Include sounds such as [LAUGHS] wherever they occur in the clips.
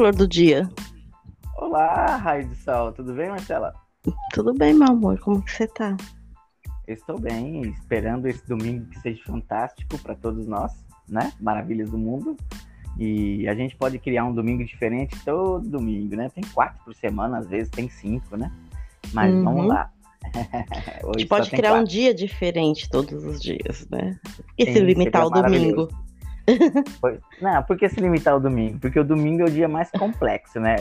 flor do dia? Olá, raio de sol, tudo bem, Marcela? Tudo bem, meu amor, como que você tá? Estou bem, esperando esse domingo que seja fantástico para todos nós, né? Maravilhas do mundo. E a gente pode criar um domingo diferente todo domingo, né? Tem quatro por semana, às vezes tem cinco, né? Mas uhum. vamos lá. a gente [LAUGHS] pode criar quatro. um dia diferente todos os dias, né? E se limitar ao domingo? Não, por que se limitar ao domingo? Porque o domingo é o dia mais complexo, né?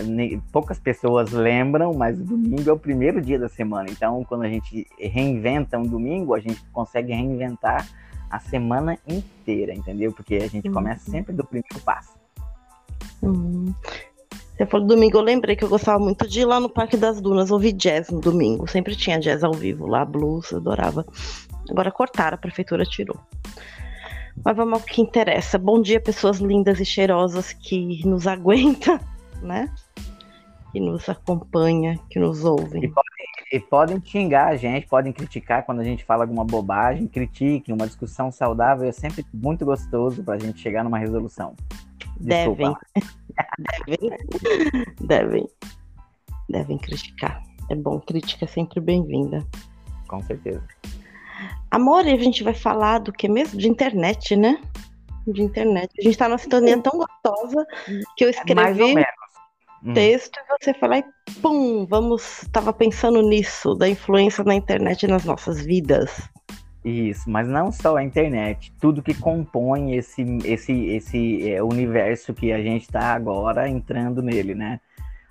Poucas pessoas lembram, mas o domingo é o primeiro dia da semana. Então, quando a gente reinventa um domingo, a gente consegue reinventar a semana inteira, entendeu? Porque a gente começa sempre do primeiro passo. Uhum. Você falou domingo, eu lembrei que eu gostava muito de ir lá no Parque das Dunas ouvir jazz no domingo. Sempre tinha jazz ao vivo lá, blues, eu adorava. Agora cortaram, a prefeitura tirou. Mas vamos ao que interessa. Bom dia, pessoas lindas e cheirosas que nos aguentam, né? Que nos acompanha, que nos ouvem. E podem, e podem xingar a gente, podem criticar quando a gente fala alguma bobagem, critiquem, uma discussão saudável é sempre muito gostoso para a gente chegar numa resolução. Devem. [LAUGHS] devem. Devem. Devem criticar. É bom, crítica é sempre bem-vinda. Com certeza. Amor, a gente vai falar do que mesmo? De internet, né? De internet. A gente tá numa sintonia tão gostosa que eu escrevi hum. texto e você falar e pum, vamos. Tava pensando nisso, da influência da internet nas nossas vidas. Isso, mas não só a internet, tudo que compõe esse, esse, esse é, universo que a gente está agora entrando nele, né?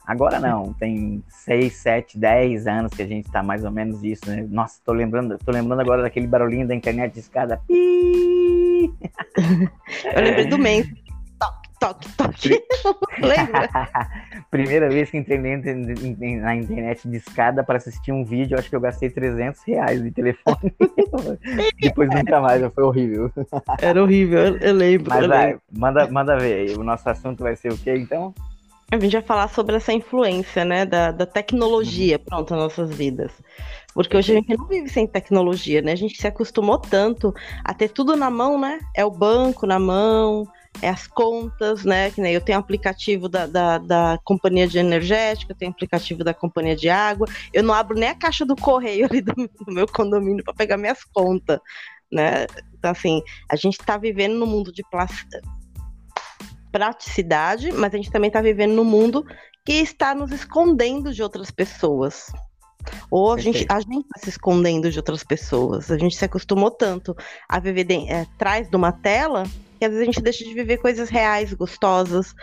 Agora não, tem 6, 7, 10 anos que a gente tá mais ou menos isso, né? Nossa, tô lembrando, tô lembrando agora daquele barulhinho da internet de escada. [LAUGHS] Eu lembrei do mês. Toque, toque, toque. [LAUGHS] Lembra? [LAUGHS] Primeira vez que entrei na internet de escada para assistir um vídeo, acho que eu gastei 300 reais de telefone. Depois nunca mais, foi horrível. Era horrível, eu lembro. Mas eu vai, lembro. Manda, manda ver. O nosso assunto vai ser o quê, então? A gente vai falar sobre essa influência, né, da, da tecnologia, uhum. pronto, nas nossas vidas. Porque hoje a gente não vive sem tecnologia, né? A gente se acostumou tanto a ter tudo na mão, né? É o banco na mão, é as contas, né? Que nem eu tenho aplicativo da, da, da, companhia de energética, eu tenho aplicativo da companhia de água. Eu não abro nem a caixa do correio ali do, do meu condomínio para pegar minhas contas, né? Então, assim, a gente está vivendo no mundo de plástico praticidade, mas a gente também está vivendo num mundo que está nos escondendo de outras pessoas. Ou a gente, a gente está se escondendo de outras pessoas. A gente se acostumou tanto a viver de, é, atrás de uma tela que às vezes a gente deixa de viver coisas reais, gostosas,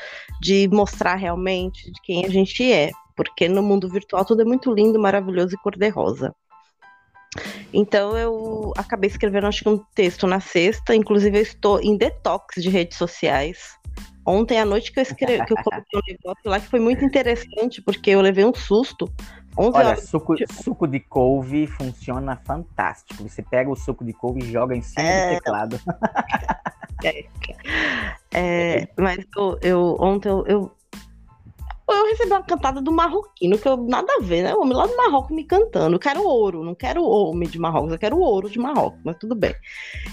de mostrar realmente de quem a gente é. Porque no mundo virtual tudo é muito lindo, maravilhoso e cor-de-rosa. Então eu acabei escrevendo acho que um texto na sexta, inclusive eu estou em detox de redes sociais Ontem à noite que eu escrevi, que eu coloquei um negócio lá que foi muito interessante, porque eu levei um susto. Olha, horas... suco, suco de couve funciona fantástico. Você pega o suco de couve e joga em cima é... do teclado. [LAUGHS] É, é, mas eu, eu ontem eu, eu eu recebi uma cantada do marroquino, que eu nada a ver, né? O homem lá do Marrocos me cantando. Eu quero ouro, não quero homem de Marrocos, eu quero ouro de Marrocos, mas tudo bem.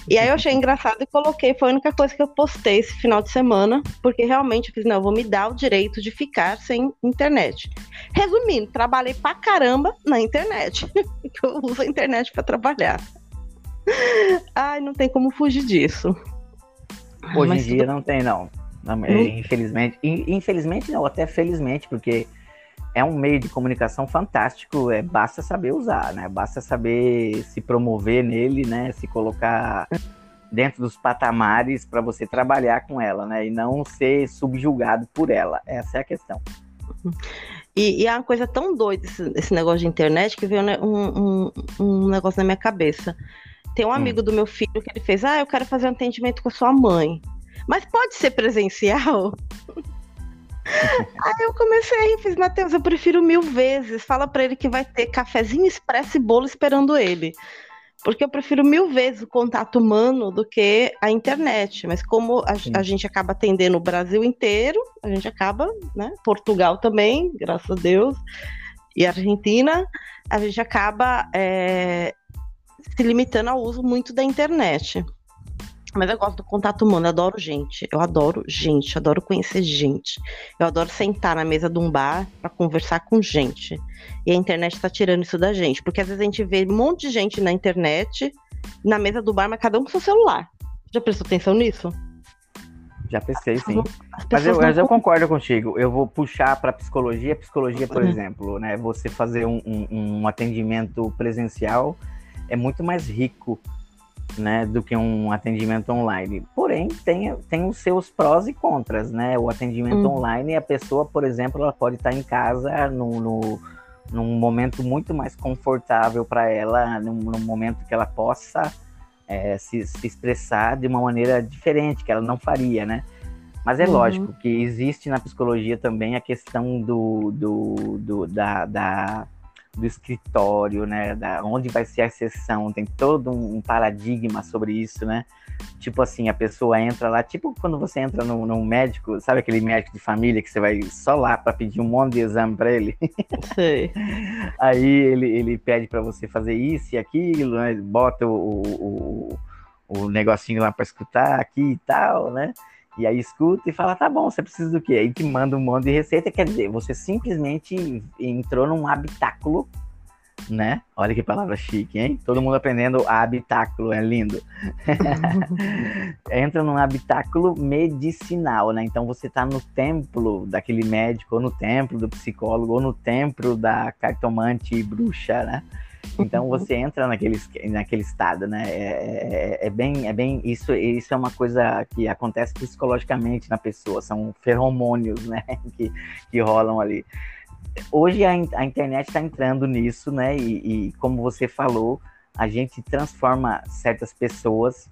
E aí eu achei engraçado e coloquei, foi a única coisa que eu postei esse final de semana, porque realmente eu fiz, não, eu vou me dar o direito de ficar sem internet. Resumindo, trabalhei pra caramba na internet. [LAUGHS] eu uso a internet para trabalhar. Ai, não tem como fugir disso. Hoje em dia tudo... não tem, não. Não, hum. Infelizmente, infelizmente não, até felizmente, porque é um meio de comunicação fantástico, é, basta saber usar, né? Basta saber se promover nele, né? Se colocar dentro dos patamares para você trabalhar com ela, né? E não ser subjugado por ela. Essa é a questão. E, e é uma coisa tão doida esse, esse, negócio de internet que veio né, um, um, um negócio na minha cabeça. Tem um hum. amigo hum. do meu filho que ele fez, ah, eu quero fazer um atendimento com a sua mãe. Mas pode ser presencial? [LAUGHS] Aí eu comecei a rir, fiz, Matheus, eu prefiro mil vezes. Fala para ele que vai ter cafezinho expresso e bolo esperando ele. Porque eu prefiro mil vezes o contato humano do que a internet. Mas como a, a gente acaba atendendo o Brasil inteiro, a gente acaba, né? Portugal também, graças a Deus, e Argentina, a gente acaba é, se limitando ao uso muito da internet. Mas eu gosto do contato humano, eu adoro gente. Eu adoro gente, eu adoro conhecer gente. Eu adoro sentar na mesa de um bar para conversar com gente. E a internet tá tirando isso da gente. Porque às vezes a gente vê um monte de gente na internet, na mesa do bar, mas cada um com seu celular. Já prestou atenção nisso? Já pensei, sim. Mas eu, mas eu concordo contigo. Eu vou puxar para psicologia. Psicologia, por uhum. exemplo, né? Você fazer um, um, um atendimento presencial é muito mais rico né, do que um atendimento online. Porém, tem, tem os seus prós e contras, né? O atendimento hum. online, a pessoa, por exemplo, ela pode estar em casa no, no num momento muito mais confortável para ela, num, num, momento que ela possa é, se, se, expressar de uma maneira diferente, que ela não faria, né? Mas é uhum. lógico que existe na psicologia também a questão do, do, do da, da do escritório, né? Da, onde vai ser a sessão, tem todo um paradigma sobre isso, né? Tipo assim, a pessoa entra lá, tipo quando você entra num, num médico, sabe aquele médico de família que você vai só lá para pedir um monte de exame para ele? [LAUGHS] Sei. Aí ele, ele pede para você fazer isso e aquilo, né? Bota o, o, o negocinho lá para escutar aqui e tal, né? E aí escuta e fala, tá bom, você precisa do quê? Aí te manda um monte de receita, quer dizer, você simplesmente entrou num habitáculo, né? Olha que palavra chique, hein? Todo mundo aprendendo habitáculo, é lindo. [LAUGHS] Entra num habitáculo medicinal, né? Então você tá no templo daquele médico, ou no templo do psicólogo, ou no templo da cartomante bruxa, né? Então você entra naquele, naquele estado, né? É, é, é, bem, é bem isso, isso é uma coisa que acontece psicologicamente na pessoa, são feromônios, né? [LAUGHS] Que, que rolam ali. Hoje a, a internet está entrando nisso, né? E, e como você falou, a gente transforma certas pessoas,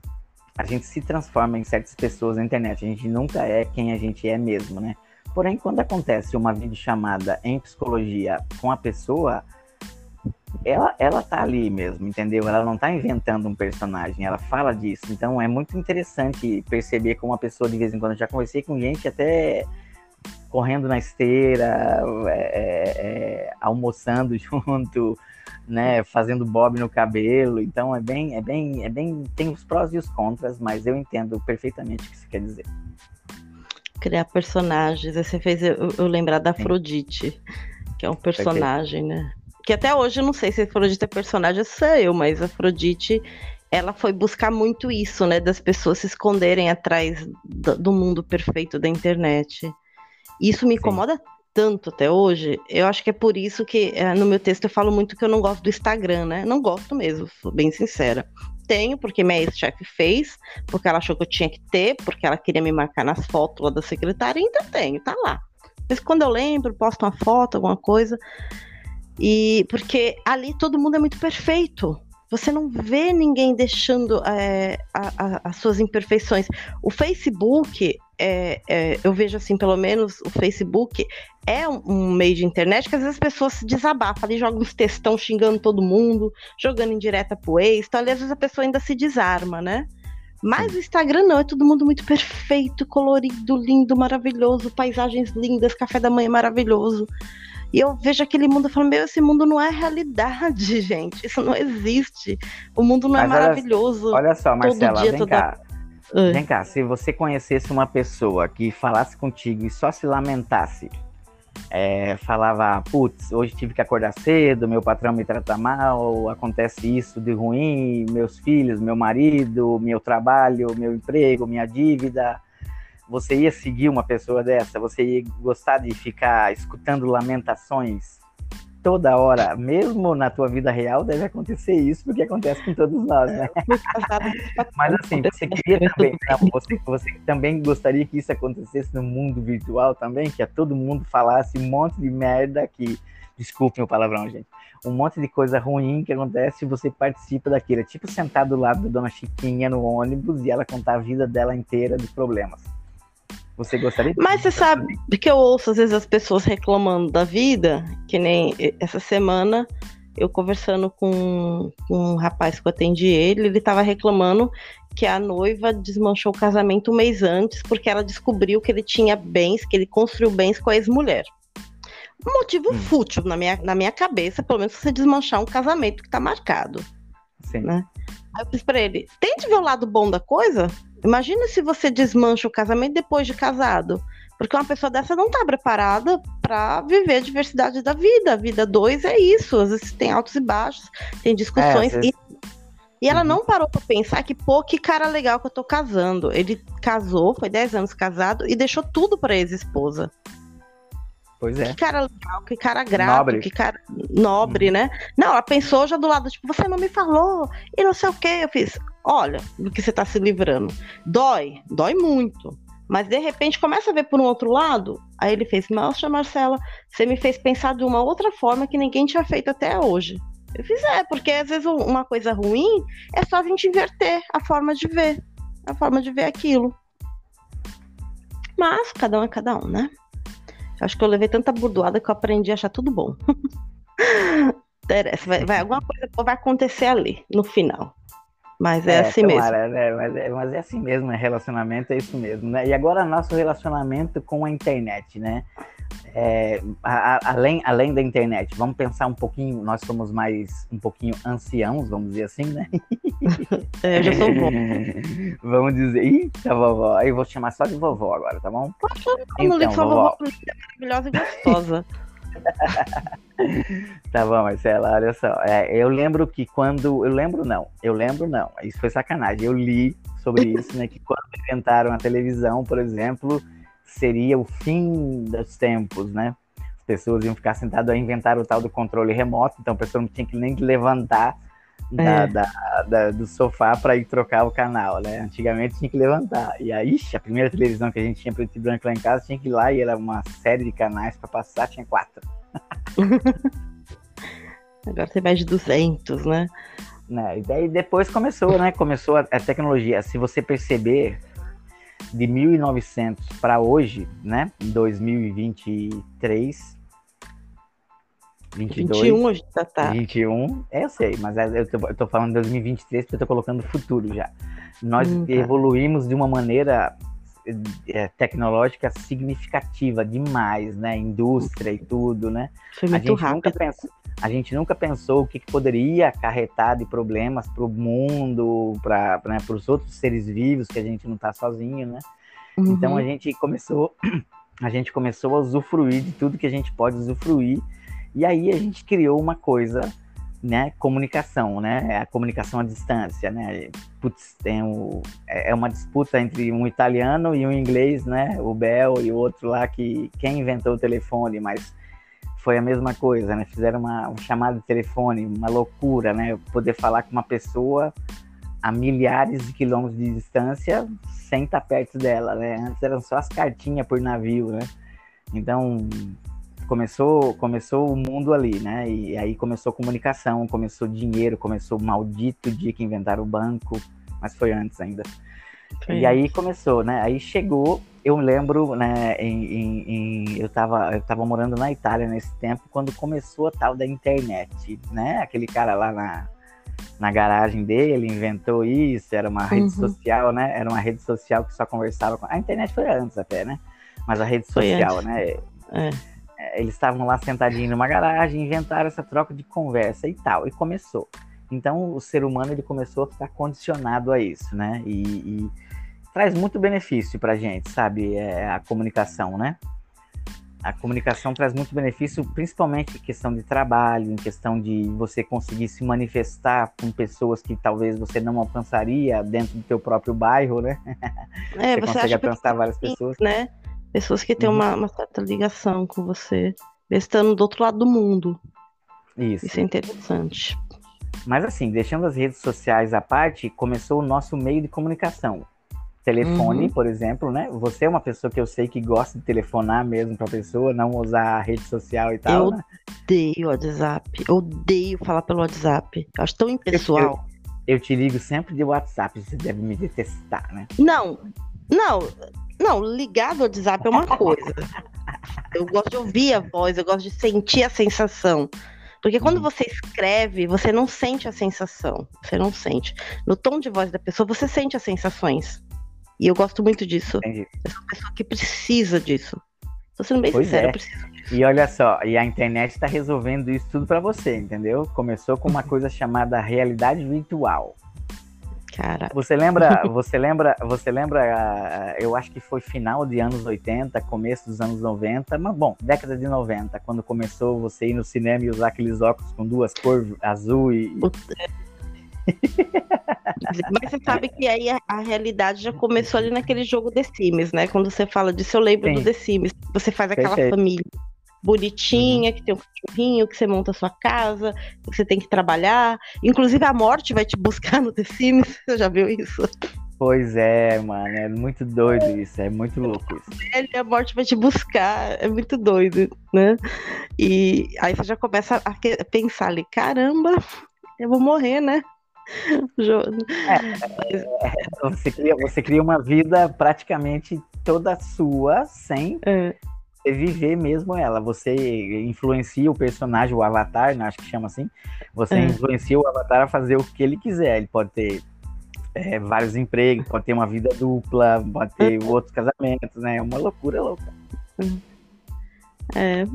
a gente se transforma em certas pessoas na internet. A gente nunca é quem a gente é mesmo, né? Porém, quando acontece uma videochamada em psicologia com a pessoa, ela, ela tá ali mesmo, entendeu? Ela não tá inventando um personagem, ela fala disso. Então é muito interessante perceber como uma pessoa de vez em quando. Eu já conversei com gente até correndo na esteira, é, é, é almoçando [LAUGHS] junto, né, fazendo bob no cabelo. Então é bem, é bem, é bem, tem os prós e os contras, mas eu entendo perfeitamente o que você quer dizer. Criar personagens, você fez eu, eu lembrar da Afrodite, que é um personagem, Perfeito. né? Que até hoje eu não sei se Afrodite é personagem, sou eu, mas Afrodite ela foi buscar muito isso, né, das pessoas se esconderem atrás do, do mundo perfeito da internet. Isso me incomoda Sim. tanto até hoje. Eu acho que é por isso que é, no meu texto eu falo muito que eu não gosto do Instagram, né? Não gosto mesmo, sou bem sincera. Tenho, porque minha ex-chefe fez, porque ela achou que eu tinha que ter, porque ela queria me marcar nas fotos lá da secretária, e ainda tenho, tá lá. Mas quando eu lembro, posto uma foto, alguma coisa. E porque ali todo mundo é muito perfeito. Você não vê ninguém deixando é, a, a, as suas imperfeições. O Facebook, é, é, eu vejo assim, pelo menos o Facebook é um, um, meio de internet que às vezes as pessoas se desabafam ali, jogam uns textão xingando todo mundo, jogando indireta pro ex. Então, ali, às vezes a pessoa ainda se desarma, né? Mas o Instagram não, é todo mundo muito perfeito, colorido, lindo, maravilhoso, paisagens lindas, café da manhã maravilhoso. E eu vejo aquele mundo e falo, meu, esse mundo não é realidade, [LAUGHS] gente. Isso não existe. O mundo não é Mas é maravilhoso. Olha, olha só, Marcela, dia, vem toda... cá. Vem cá, se você conhecesse uma pessoa que falasse contigo e só se lamentasse, é, falava, putz, hoje tive que acordar cedo, meu patrão me trata mal, acontece isso de ruim, meus filhos, meu marido, meu trabalho, meu emprego, minha dívida, você ia seguir uma pessoa dessa? Você ia gostar de ficar escutando lamentações toda hora, mesmo na tua vida real, deve acontecer isso, porque acontece com todos nós, né? Mas assim, você queria também, não, você, você também gostaria que isso acontecesse no mundo virtual também, que a todo mundo falasse um monte de merda que, desculpem o palavrão, gente, um monte de coisa ruim que acontece e você participa daquilo. É tipo sentar do lado da dona Chiquinha no ônibus e ela contar a vida dela inteira de problemas. Você gostaria? Mas você sabe que eu ouço às vezes as pessoas reclamando da vida, que nem essa semana eu conversando com, com um rapaz que eu atendi ele, ele estava reclamando que a noiva desmanchou o casamento um mês antes porque ela descobriu que ele tinha bens, que ele construiu bens com a ex-mulher. Um motivo hum. fútil na minha, na minha cabeça, pelo menos você desmanchar um casamento que está marcado. Sim. Né? Aí eu disse pra ele: tente ver o lado bom da coisa. Imagina se você desmancha o casamento depois de casado. Porque uma pessoa dessa não está preparada para viver a diversidade da vida. A vida dois é isso. Às vezes tem altos e baixos, tem discussões. É, vezes... e, e, ela uhum. não parou para pensar que, pô, que cara legal que eu tô casando. Ele casou, foi 10 anos casado e deixou tudo para ex-esposa. Pois é. Que cara legal, que cara grato, nobre. que cara nobre, uhum. né? Não, ela pensou já do lado, tipo, você não me falou, e não sei o que. Eu fiz, olha, do que você tá se livrando. Dói, dói muito. Mas de repente começa a ver por um outro lado. Aí ele fez, nossa, Marcela, você me fez pensar de uma outra forma que ninguém tinha feito até hoje. Eu fiz, é, porque às vezes uma coisa ruim é só a gente inverter a forma de ver, a forma de ver aquilo. Mas cada um é cada um, né? Acho que eu levei tanta burdoada que eu aprendi a achar tudo bom. [LAUGHS] Interessa, vai, vai, alguma coisa vai acontecer ali, no final. Mas é, é assim mesmo. Né? Mas, é, mas é assim mesmo, né? Relacionamento é isso mesmo, né? E agora nosso relacionamento com a internet, né? É, a, a, além, além da internet, vamos pensar um pouquinho, nós somos mais um pouquinho anciãos, vamos dizer assim, né? [LAUGHS] É, eu já sou vovó. [LAUGHS] vamos dizer, eita vovó, aí eu vou chamar só de vovó agora, tá bom? Poxa, então, não vovó. vovó maravilhosa e gostosa. [LAUGHS] [LAUGHS] tá bom, Marcela, olha só. É, eu lembro que quando. Eu lembro não, eu lembro não. Isso foi sacanagem. Eu li sobre [LAUGHS] isso, né? Que quando inventaram a televisão, por exemplo, seria o fim dos tempos, né? As pessoas iam ficar sentadas a inventar o tal do controle remoto, então a pessoa não tinha que nem levantar da, é. da, da, do sofá para ir trocar o canal, né? Antigamente tinha que levantar. E aí, a primeira televisão que a gente tinha preto e branco lá em casa tinha que ir lá e era uma série de canais para passar, tinha quatro. [LAUGHS] Agora tem mais de 200, né? né? E daí depois começou, né? Começou a, a tecnologia. Se você perceber, de 1900 para hoje, né? 2023, 22, 21 a gente já tá. 21, é, eu sei, mas é, eu tô, eu tô falando de 2023 porque eu tô colocando futuro já. Nós hum, tá. evoluímos de uma maneira é, tecnológica significativa demais, né? Indústria e tudo, né? Foi muito a gente rápido. Nunca pensou, a gente nunca pensou o que, que poderia acarretar de problemas para o mundo, para né, os outros seres vivos, que a gente não está sozinho, né? Uhum. Então a gente começou, [CLEARS THROAT] a gente começou a usufruir de tudo que a gente pode usufruir, e aí a gente criou uma coisa né, comunicação, né, a comunicação à distância, né, Putz, tem o, é, é uma disputa entre um italiano e um inglês, né, o Bell e o outro lá que quem inventou o telefone, mas foi a mesma coisa, né, fizeram uma, uma chamada de telefone, uma loucura, né, poder falar com uma pessoa a milhares de quilômetros de distância sem estar perto dela, né, antes eram só as cartinhas por navio, né, então começou, começou o mundo ali, né? E aí começou comunicação, começou dinheiro, começou o maldito dia que inventaram o banco, mas foi antes ainda. Sim. E aí começou, né? Aí chegou, eu lembro, né? Em, em, em, eu, tava, eu tava morando na Itália nesse tempo, quando começou a tal da internet, né? Aquele cara lá na, na garagem dele inventou isso, era uma rede uhum. social, né? Era uma rede social que só conversava com. A internet foi antes até, né? Mas a rede social, né? É eles estavam lá sentadinhos numa garagem, inventaram essa troca de conversa e tal, e começou. Então o ser humano ele começou a ficar condicionado a isso, né? E, e traz muito benefício para gente, sabe? É a comunicação, né? A comunicação traz muito benefício, principalmente em questão de trabalho, em questão de você conseguir se manifestar com pessoas que talvez você não alcançaria dentro do teu próprio bairro, né? É, você, você consegue alcançar várias pessoas. Né? Pessoas que têm uhum. uma, uma, certa ligação com você, estando do outro lado do mundo. Isso. Isso é interessante. Mas assim, deixando as redes sociais à parte, começou o nosso meio de comunicação. Telefone, uhum. por exemplo, né? Você é uma pessoa que eu sei que gosta de telefonar mesmo para a pessoa, não usar a rede social e tal. Eu né? odeio o WhatsApp. Eu odeio falar pelo WhatsApp. Eu acho tão impessoal. Eu, eu, eu te ligo sempre de WhatsApp, você deve me detestar, né? Não, não, não, ligado ao WhatsApp é uma coisa. eu gosto de ouvir a voz, eu gosto de sentir a sensação. Porque quando uhum. você escreve, você não sente a sensação. Você não sente. No tom de voz da pessoa, você sente as sensações. E eu gosto muito disso. Entendi. Eu sou uma pessoa que precisa disso. Tô sendo bem pois sincera, é. eu preciso disso. E olha só, e a internet está resolvendo isso tudo para você, entendeu? Começou com uma [LAUGHS] coisa chamada realidade virtual. Caraca. [LAUGHS] Você lembra, você lembra, você lembra, eu acho que foi final de anos 80, começo dos anos 90, mas bom, década de 90, quando começou você ir no cinema e usar aqueles óculos com duas cores, azul e. Mas você sabe que aí a, a, realidade já começou ali naquele jogo The Sims, né? Quando você fala disso, eu lembro Sim. do The Sims. Você faz aquela Perfeito. família bonitinha, uhum. que tem um cachorrinho, que você monta a sua casa, que você tem que trabalhar. Inclusive a morte vai te buscar no The Sims, [LAUGHS] você já viu isso? Pois é, mano, é muito doido isso, é muito louco isso. A morte vai te buscar, é muito doido, né? E aí você já começa a pensar ali, caramba, eu vou morrer, né? [LAUGHS] É, é, você, cria, você cria uma vida praticamente toda sua, sem é você viver mesmo ela. Você influencia o personagem, o avatar, né, acho que chama assim. Você é. influencia o avatar a fazer o que ele quiser. Ele pode ter é, vários empregos, pode ter uma vida dupla, pode ter [LAUGHS] outros casamentos, né? É uma loucura louca. É,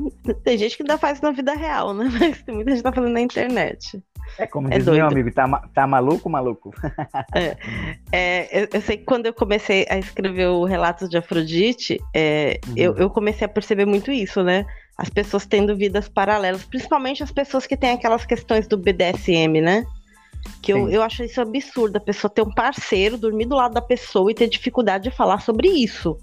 tem gente que ainda faz na vida real, né? [LAUGHS] Mas tem muita gente que tá fazendo na internet. É como é diz doido. meu amigo, tá, tá maluco, maluco? é, é, eu, eu, sei que quando eu comecei a escrever o Relatos de Afrodite, é, uhum. eu, eu comecei a perceber muito isso, né? As pessoas tendo vidas paralelas, principalmente as pessoas que têm aquelas questões do BDSM, né? Que eu, eu acho isso absurdo, a pessoa ter um parceiro, dormir do lado da pessoa e ter dificuldade de falar sobre isso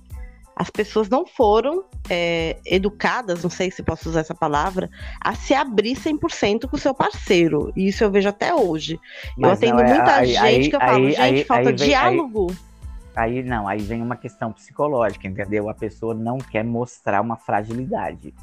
as pessoas não foram é, educadas, não sei se posso usar essa palavra, a se abrir 100% com o seu parceiro. E isso eu vejo até hoje. Mas eu atendo não, é, muita aí, gente aí, que eu falo, aí, gente, falta vem, diálogo. Aí, não, aí vem uma questão psicológica, entendeu? A pessoa não quer mostrar uma fragilidade.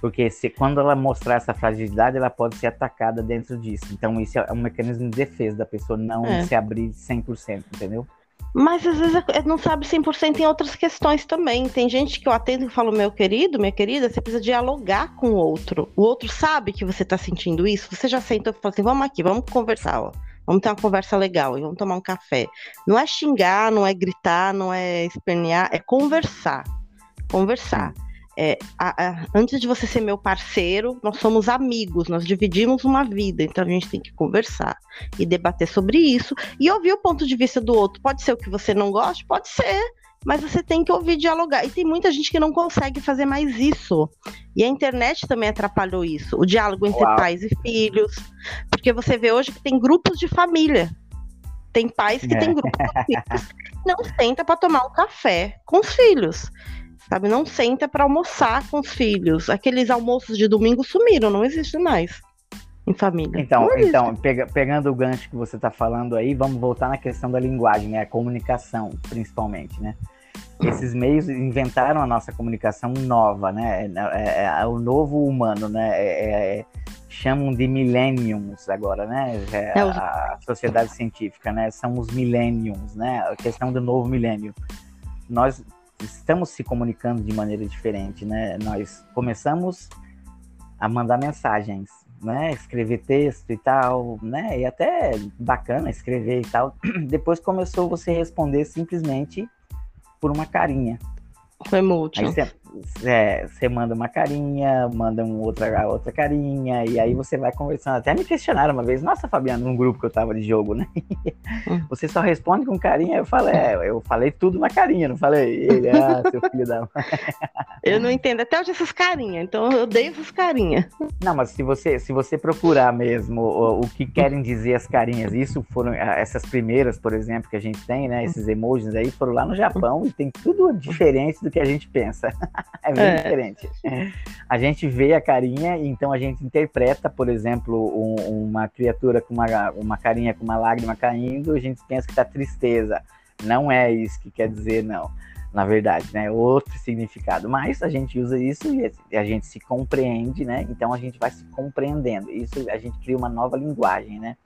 Porque se quando ela mostrar essa fragilidade, ela pode ser atacada dentro disso. Então, isso é um mecanismo de defesa da pessoa não é. se abrir 100%, entendeu? Mas às vezes não sabe 100% em outras questões também. Tem gente que eu atendo e falo, meu querido, minha querida, você precisa dialogar com o outro. O outro sabe que você está sentindo isso. Você já sentou e falou assim: vamos aqui, vamos conversar, ó. Vamos ter uma conversa legal e vamos tomar um café. Não é xingar, não é gritar, não é espernear, é conversar. Conversar é, a, a, antes de você ser meu parceiro, nós somos amigos, nós dividimos uma vida, então a gente tem que conversar e debater sobre isso e ouvir o ponto de vista do outro. Pode ser o que você não gosta, pode ser, mas você tem que ouvir dialogar. E tem muita gente que não consegue fazer mais isso. E a internet também atrapalhou isso, o diálogo entre Uau. pais e filhos, porque você vê hoje que tem grupos de família. Tem pais que é. têm grupos de [LAUGHS] filhos. Não senta para tomar um café com os filhos sabe? Não senta para almoçar com os filhos. Aqueles almoços de domingo sumiram, não existe mais em família. Então, então pega, pegando o gancho que você está falando aí, vamos voltar na questão da linguagem, né? A comunicação, principalmente, né? Esses meios inventaram a nossa comunicação nova, né? É, é, é o novo humano, né? É, é chamam de millenniums agora, né? É, a sociedade científica, né? São os millenniums, né? A questão do novo milênio. Nós estamos se comunicando de maneira diferente, né? Nós começamos a mandar mensagens, né? Escrever texto e tal, né? E até bacana escrever e tal. [CLEARS THROAT] Depois começou você responder simplesmente por uma carinha. Foi emoji. Aí você, é, você manda uma carinha, manda um outra, outra carinha, e aí você vai conversando. Até me questionaram uma vez, nossa, Fabiano, num grupo que eu tava de jogo, né? [LAUGHS] Você só responde com carinha? Eu falei, é, eu falei tudo na carinha, não falei, ele, ah, seu filho da [LAUGHS] Eu não entendo até hoje essas carinhas, então eu odeio essas carinhas. Não, mas se você, se você procurar mesmo o, o que querem dizer as carinhas, isso foram essas primeiras, por exemplo, que a gente tem, né? Esses emojis aí foram lá no Japão e tem tudo diferente do que a gente pensa. [LAUGHS] é bem é. diferente. A gente vê a carinha, então a gente interpreta, por exemplo, um, uma criatura com uma, uma carinha com uma lágrima caindo, a gente pensa que tá tristeza. Não é isso que quer dizer, não. Na verdade, né? Outro significado. Mas a gente usa isso e a gente se compreende, né? Então a gente vai se compreendendo. Isso a gente cria uma nova linguagem, né?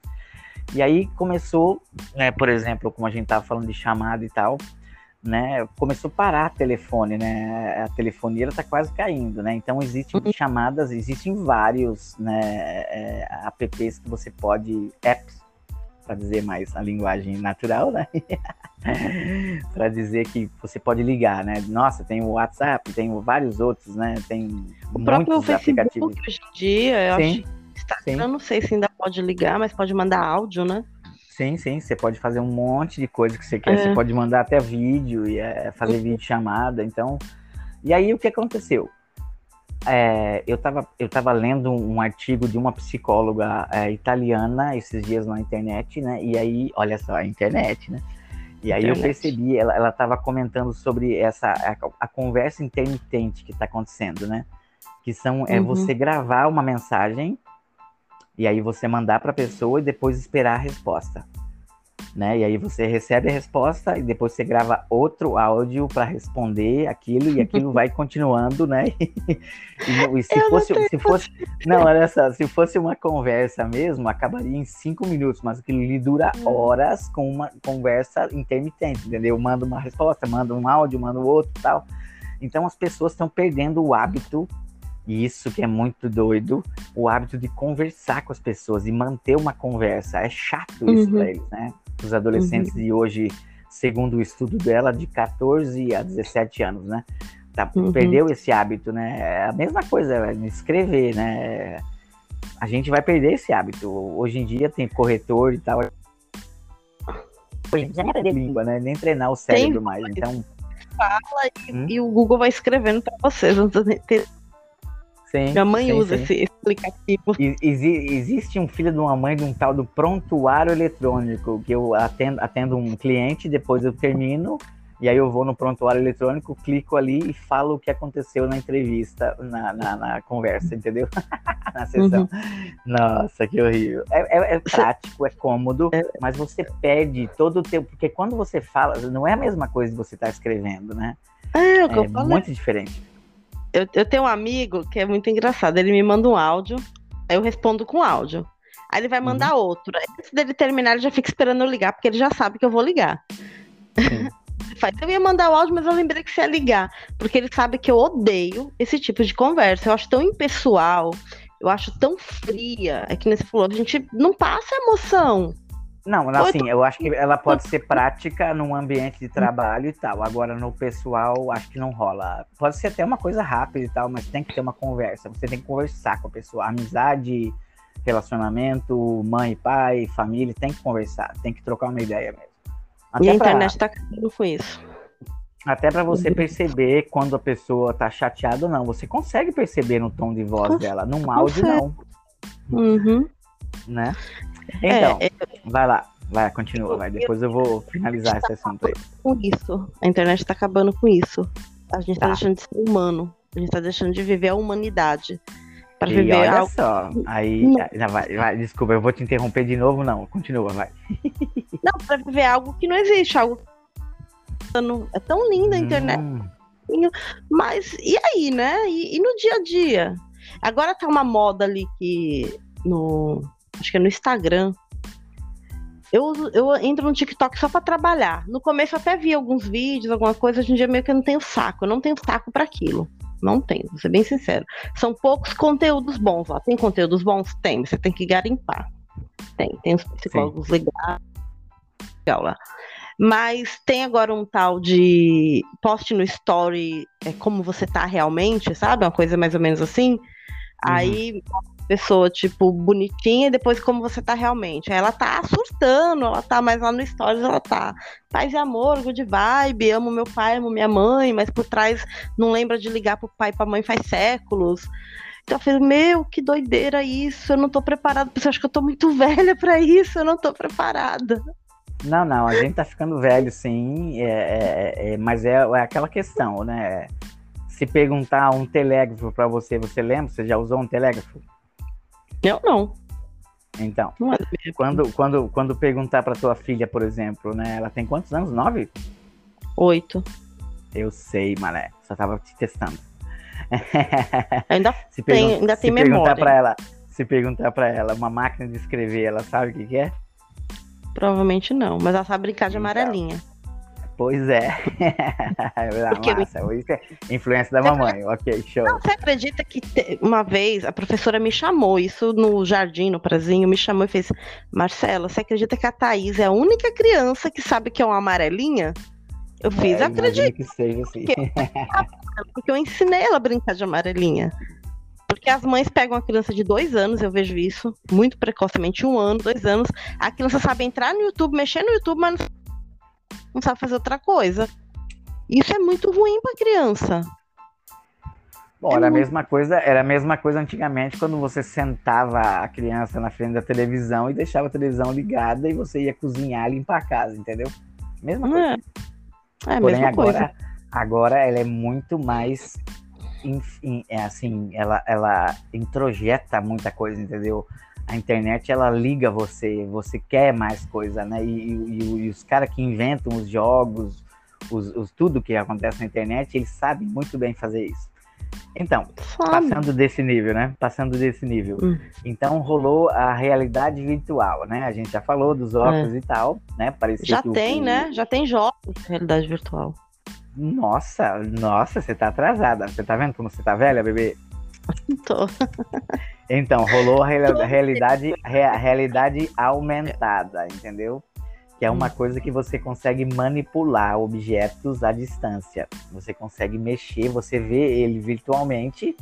E aí começou, né, por exemplo, como a gente tava falando de chamada e tal, né, começou a parar a telefone, né, a telefonia está quase caindo, né, então existem uhum. chamadas, existem vários, né, é, apps que você pode, apps, para dizer mais a linguagem natural, né, [LAUGHS] para dizer que você pode ligar, né, nossa, tem o WhatsApp, tem vários outros, né, tem o próprio Facebook aplicativos. hoje em dia, eu sim, acho Instagram, sim. não sei se ainda pode ligar, mas pode mandar áudio, né? Sim, sim, você pode fazer um monte de coisa que você quer. É. Você pode mandar até vídeo e é, fazer vídeo chamada. Então, e aí o que aconteceu? É, eu estava eu tava lendo um artigo de uma psicóloga é, italiana esses dias na internet, né? E aí, olha só, a internet, né? E aí internet. eu percebi, ela estava comentando sobre essa a, a, conversa intermitente que está acontecendo, né? Que são é uhum. você gravar uma mensagem e aí você mandar para a pessoa e depois esperar a resposta. Né? E aí você recebe a resposta e depois você grava outro áudio para responder aquilo e aquilo [LAUGHS] vai continuando, né? [LAUGHS] E, e se Eu fosse, se fosse, não, olha só, se fosse uma conversa mesmo, acabaria em cinco minutos, mas aquilo lhe dura hum. horas com uma conversa intermitente, entendeu? Manda uma resposta, manda um áudio, manda outro, tal. Então as pessoas estão perdendo o hábito e isso que é muito doido, o hábito de conversar com as pessoas e manter uma conversa. É chato isso uhum. para eles, né? Os adolescentes uhum. de hoje, segundo o estudo dela, de 14 a 17 anos, né? Tá, uhum. Perdeu esse hábito, né? É a mesma coisa, é escrever, né? A gente vai perder esse hábito. Hoje em dia tem corretor e tal. Já nem aprender língua, né? Nem treinar o cérebro tem, mais. Então. Fala e, hum? e o Google vai escrevendo para vocês. Não ter Sim, Minha mãe sim, usa sim. esse aplicativo. existe um filho de uma mãe de um tal do prontuário eletrônico, que eu atendo, atendo um cliente, depois eu termino, e aí eu vou no prontuário eletrônico, clico ali e falo o que aconteceu na entrevista, na, na, na conversa, entendeu? [LAUGHS] na sessão. Uhum. Nossa, que horrível. É, é, é prático, é cômodo, é. mas você perde todo o tempo, porque quando você fala, não é a mesma coisa que você está escrevendo, né? É, o que é eu muito diferente eu, eu tenho um amigo que é muito engraçado. Ele me manda um áudio, aí eu respondo com áudio. Aí ele vai mandar uhum. outro. Antes dele terminar, ele já fica esperando eu ligar, porque ele já sabe que eu vou ligar. eu ia mandar o áudio, mas eu lembrei que você ia ligar. Porque ele sabe que eu odeio esse tipo de conversa. Eu acho tão impessoal, eu acho tão fria. É que você falou, a gente não passa emoção. Não, assim, eu acho que ela pode ser prática num ambiente de trabalho e tal. Agora, no pessoal, acho que não rola. Pode ser até uma coisa rápida e tal, mas tem que ter uma conversa. Você tem que conversar com a pessoa. Amizade, relacionamento, mãe, pai, família, tem que conversar, tem que trocar uma ideia mesmo. Até e a pra... internet tá acabando com isso. Até para você perceber quando a pessoa tá chateada ou não. Você consegue perceber no tom de voz dela. Num áudio, não. Uhum. Né? Então, é, é... vai lá. Vai, continua, vai. Depois eu vou finalizar esse assunto aí. Com isso. A internet tá acabando com isso. A gente tá, tá deixando de ser humano. A gente tá deixando de viver a humanidade. Pra e viver olha algo... só, aí. Não. Vai, vai, desculpa, eu vou te interromper de novo, não. Continua, vai. [LAUGHS] Não, pra viver algo que não existe, algo. É tão linda a internet. Hum. Mas e aí, né? E, e no dia a dia? Agora tá uma moda ali que no acho que é no Instagram. Eu, eu entro no TikTok só para trabalhar. No começo eu até vi alguns vídeos, alguma coisa, hoje em dia meio que eu não tenho saco. Eu não tenho saco para aquilo. Não tenho, vou ser bem sincero. São poucos conteúdos bons lá. Tem conteúdos bons? Tem, você tem que garimpar. Tem, tem os psicólogos Sim. legais. Legal lá. Mas tem agora um tal de poste no story é, como você tá realmente, sabe? Uma coisa mais ou menos assim. Uhum. Aí pessoa, tipo, bonitinha e depois como você tá realmente. Ela tá surtando, ela tá mais lá no stories, ela tá paz e amor, good vibe, amo meu pai, amo minha mãe, mas por trás não lembra de ligar pro pai e pra mãe faz séculos. Então eu falei, meu, que doideira isso, eu não tô preparada, você acha que eu tô muito [LAUGHS] velha para isso, eu não tô preparada. Não, não, a gente tá ficando velho, sim, é, é, é, mas é, é aquela questão, né? Se perguntar um telégrafo para você, você lembra? Você já usou um telégrafo? Eu não. Então, não é quando, quando, quando perguntar para tua filha, por exemplo, né? Ela tem quantos anos? Nove? Oito. Eu sei, Mané. Só tava te testando. [LAUGHS] Ainda se tem, ainda tem se memória. Perguntar pra ela, se perguntar para ela uma máquina de escrever, ela sabe o que, que é? Provavelmente não, mas ela sabe brincar de então, amarelinha. Pois é. [LAUGHS] Porque massa. Isso é influência da mamãe. ok, show. Não, você acredita que uma vez a professora me chamou, isso no jardim, no prazinho, me chamou e fez: Marcela, você acredita que a Thaís é a única criança que sabe que é uma amarelinha? Eu fiz, é, acredito. que seja assim. Porque, [LAUGHS] porque eu ensinei ela a brincar de amarelinha. Porque Porque as mães pegam a criança de dois anos, eu vejo isso, muito precocemente, um ano, dois anos. A criança sabe entrar no YouTube, mexer no YouTube, mas não sabe fazer outra coisa. Isso é muito ruim para criança. Bom, é era a mesma coisa, era a mesma coisa antigamente quando você sentava a criança na frente da televisão e deixava a televisão ligada e você ia cozinhar, limpar a casa, entendeu? Mesma coisa. É, é Porém, agora, coisa. agora ela é muito mais é assim, ela, ela introjeta muita coisa, entendeu? A internet ela liga você, você quer mais coisa, né? E, e, e os caras que inventam os jogos, os, os, tudo que acontece na internet, eles sabem muito bem fazer isso. Então, Sabe. passando desse nível, né? Passando desse nível. Hum. Então rolou a realidade virtual, né? A gente já falou dos óculos é. e tal, né? Parecia já tem, o... né? Já tem jogos de realidade virtual. Nossa, nossa, você tá atrasada. Você tá vendo como você tá velha, bebê? [LAUGHS] Tô. Então, rolou a realidade, a realidade aumentada, entendeu? Que é uma hum. coisa que você consegue manipular objetos à distância. Você consegue mexer, você vê ele virtualmente.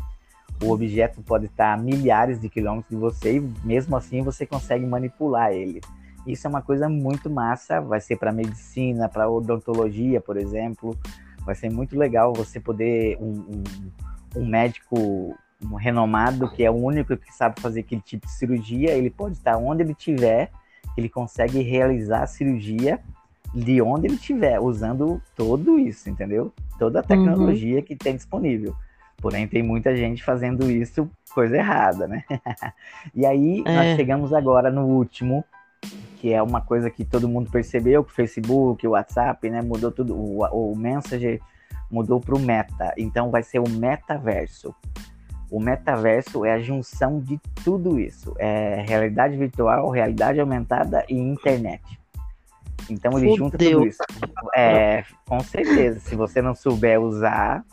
O objeto pode estar a milhares de quilômetros de você e mesmo assim você consegue manipular ele. Isso é uma coisa muito massa, vai ser para medicina, para odontologia, por exemplo. Vai ser muito legal você poder um, um, um médico um renomado que é o único que sabe fazer aquele tipo de cirurgia, ele pode estar onde ele estiver, ele consegue realizar a cirurgia de onde ele estiver, usando tudo isso, entendeu? Toda a tecnologia uhum. que tem disponível. Porém, tem muita gente fazendo isso coisa errada, né? [LAUGHS] e aí, é. nós chegamos agora no último, que é uma coisa que todo mundo percebeu, que o Facebook, o WhatsApp, né, mudou tudo, o, o Messenger mudou para o Meta, então vai ser o metaverso. O metaverso é a junção de tudo isso, é realidade virtual, realidade aumentada e internet. Então ele Fudeu. junta tudo isso. É, com certeza, se você não souber usar,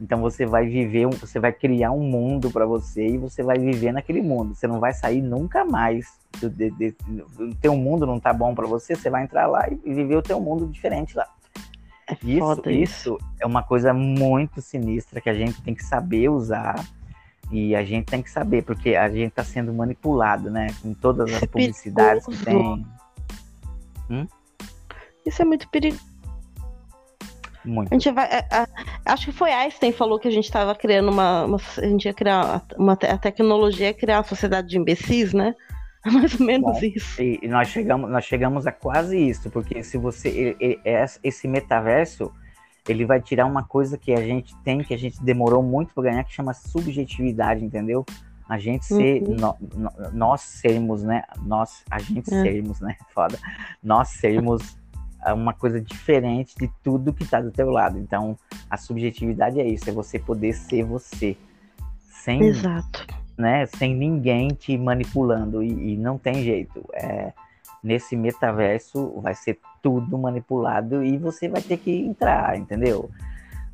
então você vai viver, você vai criar um mundo para você e você vai viver naquele mundo. Você não vai sair nunca mais. O teu mundo não tá bom para você, você vai entrar lá e viver o teu mundo diferente lá. É isso, isso é uma coisa muito sinistra que a gente tem que saber usar e a gente tem que saber, porque a gente está sendo manipulado, né? Com todas as é publicidades que tem. Hum? Isso é muito perigoso. Muito. A gente vai. A, a, acho que foi Einstein falou que a gente estava criando uma, uma, A gente ia criar uma, a tecnologia, criar uma sociedade de imbecis, né? [LAUGHS] Mais ou menos Bom, isso. E nós chegamos, nós chegamos a quase isso, porque se você. Esse metaverso, ele vai tirar uma coisa que a gente tem, que a gente demorou muito para ganhar, que chama subjetividade, entendeu? A gente ser, uhum. no, no, nós sermos, né? Nós, a gente é. sermos, né? [LAUGHS] Foda. Nós sermos uma coisa diferente de tudo que está do teu lado. Então, a subjetividade é isso, é você poder ser você. Sem, Exato. Né, sem ninguém te manipulando. E, e não tem jeito. É, nesse metaverso vai ser tudo manipulado e você vai ter que entrar, entendeu?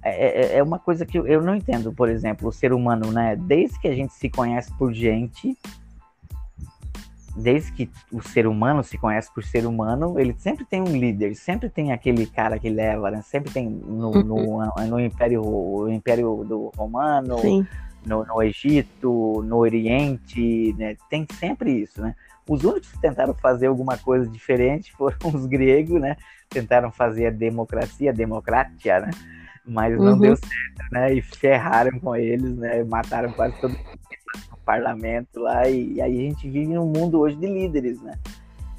É, é, é uma coisa que eu não entendo, por exemplo, o ser humano, né? Desde que a gente se conhece por gente, desde que o ser humano se conhece por ser humano, ele sempre tem um líder, sempre tem aquele cara que leva, né? Sempre tem no, no, uhum. no Império, o Império do Romano, no, no, Egito, no Oriente, né? Tem sempre isso, né? Os únicos que tentaram fazer alguma coisa diferente foram os gregos, né? Tentaram fazer a democracia, a democracia, né? Mas não uhum. deu certo, né? E ferraram com eles, né? Mataram quase todo mundo parlamento lá, e, e aí a gente vive num mundo hoje de líderes, né?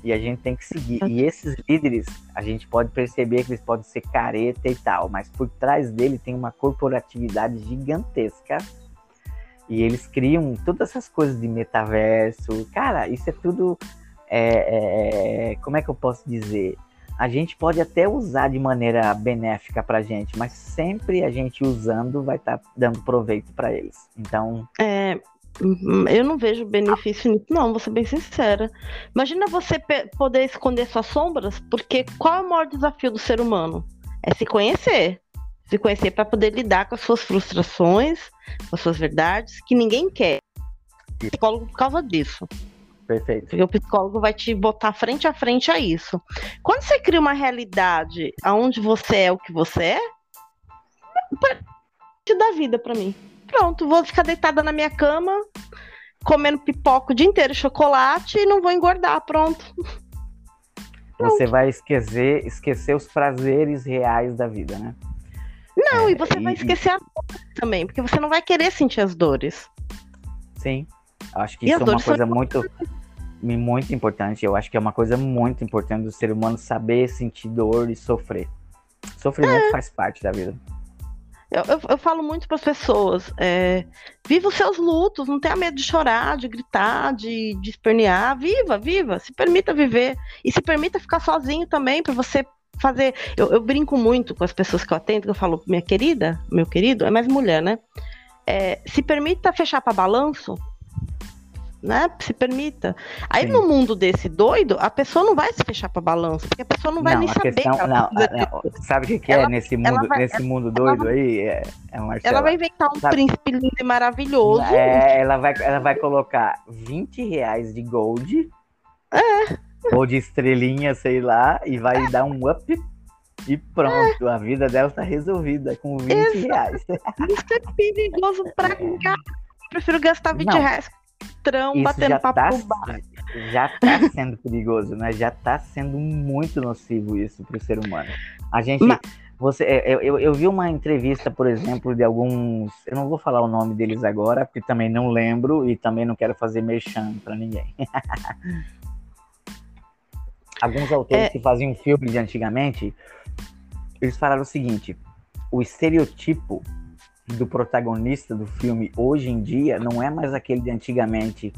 E a gente tem que seguir. E esses líderes, a gente pode perceber que eles podem ser careta e tal, mas por trás dele tem uma corporatividade gigantesca. E eles criam todas essas coisas de metaverso. Cara, isso é tudo. É, é, é como é que eu posso dizer? A gente pode até usar de maneira benéfica para gente, mas sempre a gente usando vai estar tá dando proveito para eles. Então. É, Uhum, eu não vejo benefício nisso, não, vou ser bem sincera. Imagina você poder esconder suas sombras, porque qual é o maior desafio do ser humano? É se conhecer. Se conhecer para poder lidar com as suas frustrações, com as suas verdades, que ninguém quer. O psicólogo por causa disso. Perfeito. Porque o psicólogo vai te botar frente a frente a isso. Quando você cria uma realidade aonde você é o que você é, parte da vida para mim. Pronto, vou ficar deitada na minha cama, comendo pipoca o dia inteiro, chocolate e não vou engordar, pronto. Você vai esquecer, esquecer os prazeres reais da vida, né? Não, é, e você e, vai esquecer as dores também, porque você não vai querer sentir as dores. Sim, acho que e isso é uma coisa muito, muito importante. Eu acho que é uma coisa muito importante do ser humano saber sentir dor e sofrer. Sofrimento é. faz parte da vida. Eu, eu, eu falo muito para as pessoas: é, viva os seus lutos, não tenha medo de chorar, de gritar, de, de espernear. Viva, viva, se permita viver. E se permita ficar sozinho também, para você fazer. Eu, eu, brinco muito com as pessoas que eu atendo, que eu falo, minha querida, meu querido, é mais mulher, né? É, se permita fechar para balanço né? Se permita. Aí Sim. no mundo desse doido, a pessoa não vai se fechar para balanço, porque a pessoa não vai não, nem saber. Questão, que não, não, sabe o que, que é ela, é nesse mundo, vai, nesse mundo doido vai, aí? É, é ela vai inventar um sabe? príncipe lindo e maravilhoso. É, ela vai, ela vai colocar 20 reais de gold. É. Ou de estrelinha, sei lá, e vai é. dar um up e pronto, é. a vida dela tá resolvida com 20 Exato. reais. Isso é perigoso pra cá. Eu prefiro gastar 20 não. reais trão batendo papo tá, Já tá sendo perigoso, né? Já tá sendo muito nocivo isso pro ser humano. A gente. Mas... Você, é, eu, eu, eu, vi uma entrevista, por exemplo, de alguns. Eu não vou falar o nome deles agora, porque também não lembro e também não quero fazer merchan para ninguém. [LAUGHS] alguns autores é... que faziam filme de antigamente, eles falaram o seguinte: o estereotipo do protagonista do filme hoje em dia não é mais aquele de antigamente,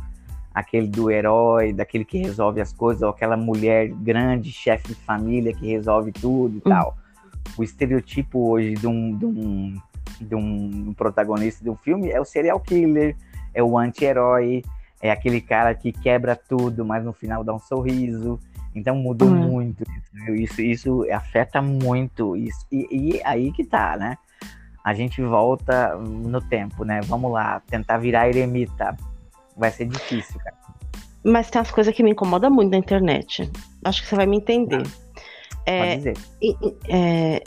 aquele do herói, daquele que resolve as coisas, ou aquela mulher grande, chefe de família que resolve tudo e hum. tal. O estereotipo hoje de um, de, um, de um protagonista de um filme é o serial killer, é o anti-herói, é aquele cara que quebra tudo, mas no final dá um sorriso. Então mudou hum. muito isso, isso, isso afeta muito isso. E, e aí que tá, né? a gente volta no tempo, né? Vamos lá, tentar virar eremita. Vai ser difícil, cara. Mas tem umas coisas que me incomodam muito na internet. Acho que você vai me entender. Ah, é, pode dizer. É,